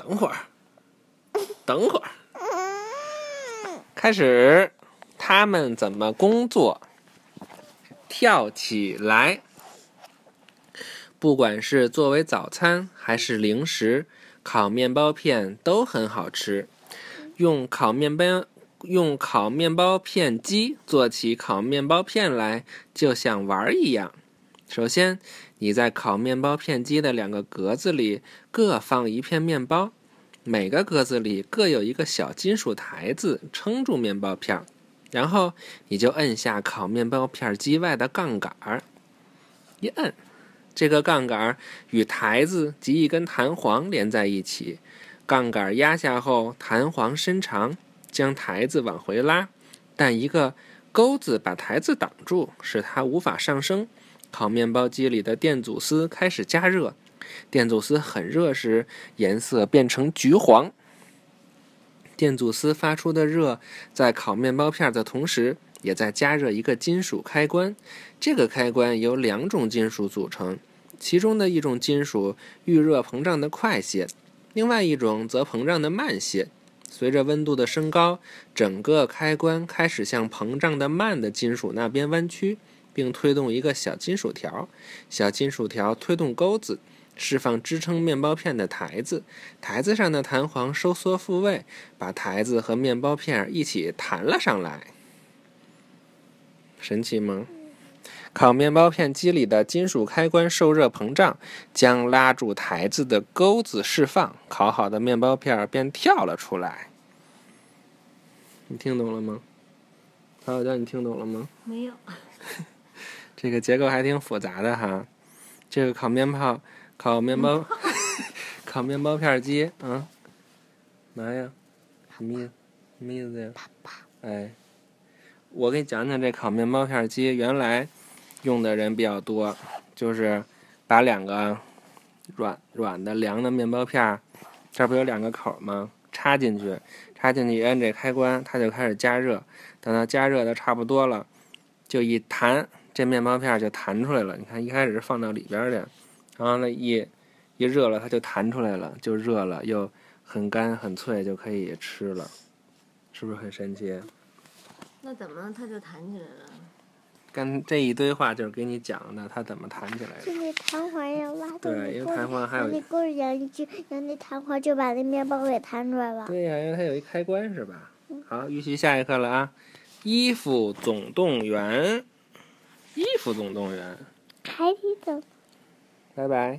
等会儿，等会儿，开始，他们怎么工作？跳起来！不管是作为早餐还是零食，烤面包片都很好吃。用烤面包用烤面包片机做起烤面包片来，就像玩儿一样。首先，你在烤面包片机的两个格子里各放一片面包，每个格子里各有一个小金属台子撑住面包片儿。然后你就摁下烤面包片机外的杠杆儿，一摁，这个杠杆儿与台子及一根弹簧连在一起。杠杆儿压下后，弹簧伸长，将台子往回拉，但一个钩子把台子挡住，使它无法上升。烤面包机里的电阻丝开始加热，电阻丝很热时，颜色变成橘黄。电阻丝发出的热，在烤面包片的同时，也在加热一个金属开关。这个开关由两种金属组成，其中的一种金属遇热膨胀的快些，另外一种则膨胀的慢些。随着温度的升高，整个开关开始向膨胀的慢的金属那边弯曲，并推动一个小金属条。小金属条推动钩子。释放支撑面包片的台子，台子上的弹簧收缩复位，把台子和面包片一起弹了上来。神奇吗？烤面包片机里的金属开关受热膨胀，将拉住台子的钩子释放，烤好的面包片便跳了出来。你听懂了吗？曹小娇，你听懂了吗？没有。这个结构还挺复杂的哈。这个烤面包。烤面包，烤面包片机，啊，嘛呀？什么意思？什么意思呀？哎，我给你讲讲这烤面包片机，原来用的人比较多，就是把两个软软的凉的面包片，这不有两个口吗？插进去，插进去一摁这开关，它就开始加热。等到加热的差不多了，就一弹，这面包片就弹出来了。你看，一开始是放到里边的。然后呢，一一热了，它就弹出来了，就热了，又很干很脆，就可以吃了，是不是很神奇？那怎么它就弹起来了？跟这一堆话就是给你讲的，它怎么弹起来的。就那弹簧要拉动对，因为弹簧还有那钩上就让那弹簧就把那面包给弹出来了。对呀，因为它有一开关是吧？好，预习下一课了啊！衣服总动员，衣服总动员，开的。拜拜。